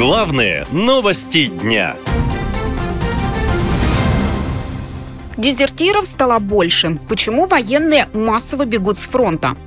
Главные новости дня. Дезертиров стало больше. Почему военные массово бегут с фронта?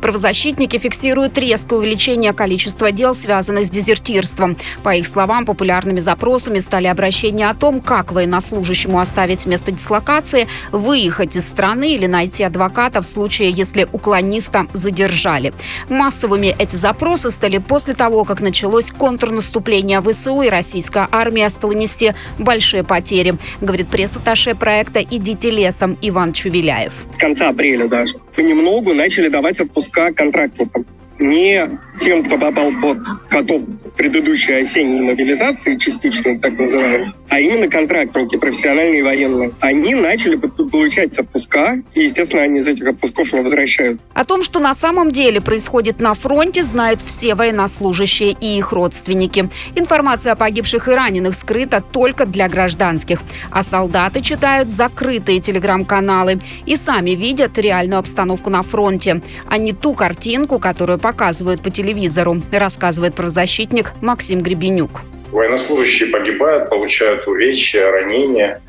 Правозащитники фиксируют резкое увеличение количества дел, связанных с дезертирством. По их словам, популярными запросами стали обращения о том, как военнослужащему оставить место дислокации, выехать из страны или найти адвоката в случае, если уклониста задержали. Массовыми эти запросы стали после того, как началось контрнаступление ВСУ и российская армия стала нести большие потери, говорит пресс-атташе проекта «Идите лесом» Иван Чувеляев. конца апреля даже понемногу начали давать отпуска контрактникам. Не тем, кто попал под каток предыдущей осенней мобилизации, частичной так называемой, а именно контрактники, профессиональные военные. Они начали получать отпуска, и, естественно, они из этих отпусков не возвращают. О том, что на самом деле происходит на фронте, знают все военнослужащие и их родственники. Информация о погибших и раненых скрыта только для гражданских. А солдаты читают закрытые телеграм-каналы и сами видят реальную обстановку на фронте, а не ту картинку, которую показывают по телевизору, рассказывает правозащитник Максим Гребенюк. Военнослужащие погибают, получают увечья, ранения,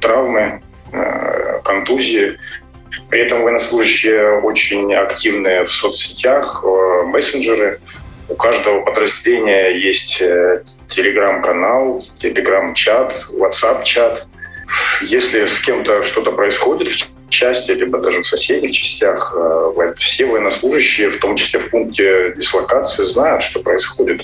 травмы, э, контузии. При этом военнослужащие очень активные в соцсетях, э, мессенджеры. У каждого подразделения есть э, телеграм-канал, телеграм-чат, ватсап-чат. Если с кем-то что-то происходит в части, либо даже в соседних частях, э, все военнослужащие, в том числе в пункте дислокации, знают, что происходит.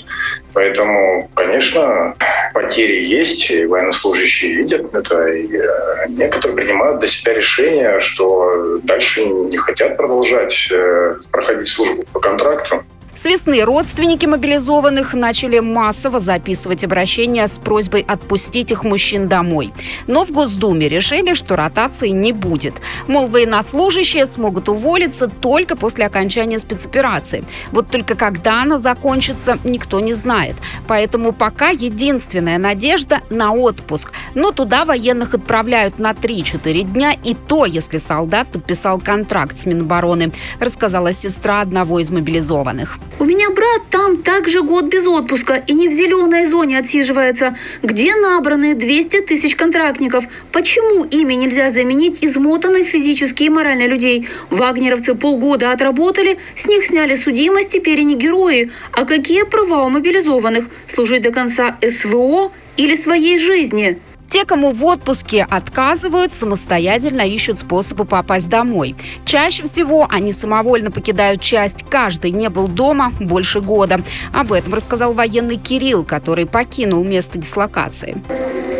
Поэтому, конечно, потери есть, и военнослужащие видят это, и э, некоторые принимают для себя решение, что дальше не хотят продолжать э, проходить службу по контракту. С весны родственники мобилизованных начали массово записывать обращения с просьбой отпустить их мужчин домой. Но в Госдуме решили, что ротации не будет. Мол, военнослужащие смогут уволиться только после окончания спецоперации. Вот только когда она закончится, никто не знает. Поэтому пока единственная надежда на отпуск. Но туда военных отправляют на 3-4 дня, и то, если солдат подписал контракт с Минобороны, рассказала сестра одного из мобилизованных. У меня брат там также год без отпуска и не в зеленой зоне отсиживается, где набраны 200 тысяч контрактников. Почему ими нельзя заменить измотанных физически и морально людей? Вагнеровцы полгода отработали, с них сняли судимость, теперь они герои. А какие права у мобилизованных? Служить до конца СВО или своей жизни? Те, кому в отпуске отказывают, самостоятельно ищут способы попасть домой. Чаще всего они самовольно покидают часть. Каждый не был дома больше года. Об этом рассказал военный Кирилл, который покинул место дислокации.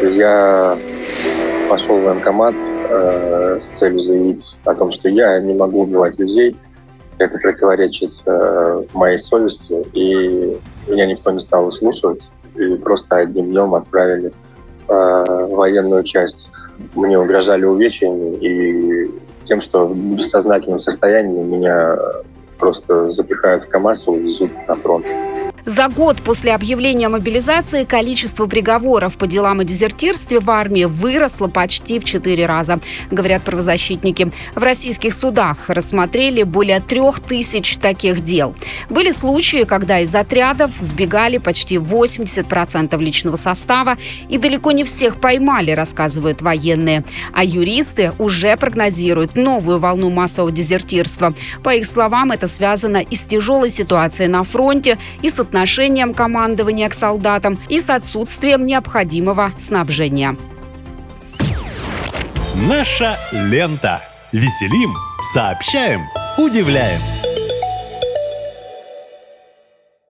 Я пошел в военкомат э, с целью заявить о том, что я не могу убивать людей. Это противоречит э, моей совести. И меня никто не стал выслушивать. И просто одним днем отправили э, военную часть. Мне угрожали увечьями и тем, что в бессознательном состоянии меня просто запихают в КАМАЗ и увезут на фронт. За год после объявления мобилизации количество приговоров по делам о дезертирстве в армии выросло почти в четыре раза, говорят правозащитники. В российских судах рассмотрели более трех тысяч таких дел. Были случаи, когда из отрядов сбегали почти 80% личного состава, и далеко не всех поймали, рассказывают военные. А юристы уже прогнозируют новую волну массового дезертирства. По их словам, это связано и с тяжелой ситуацией на фронте, и с отношением командования к солдатам и с отсутствием необходимого снабжения. Наша лента. Веселим, сообщаем, удивляем.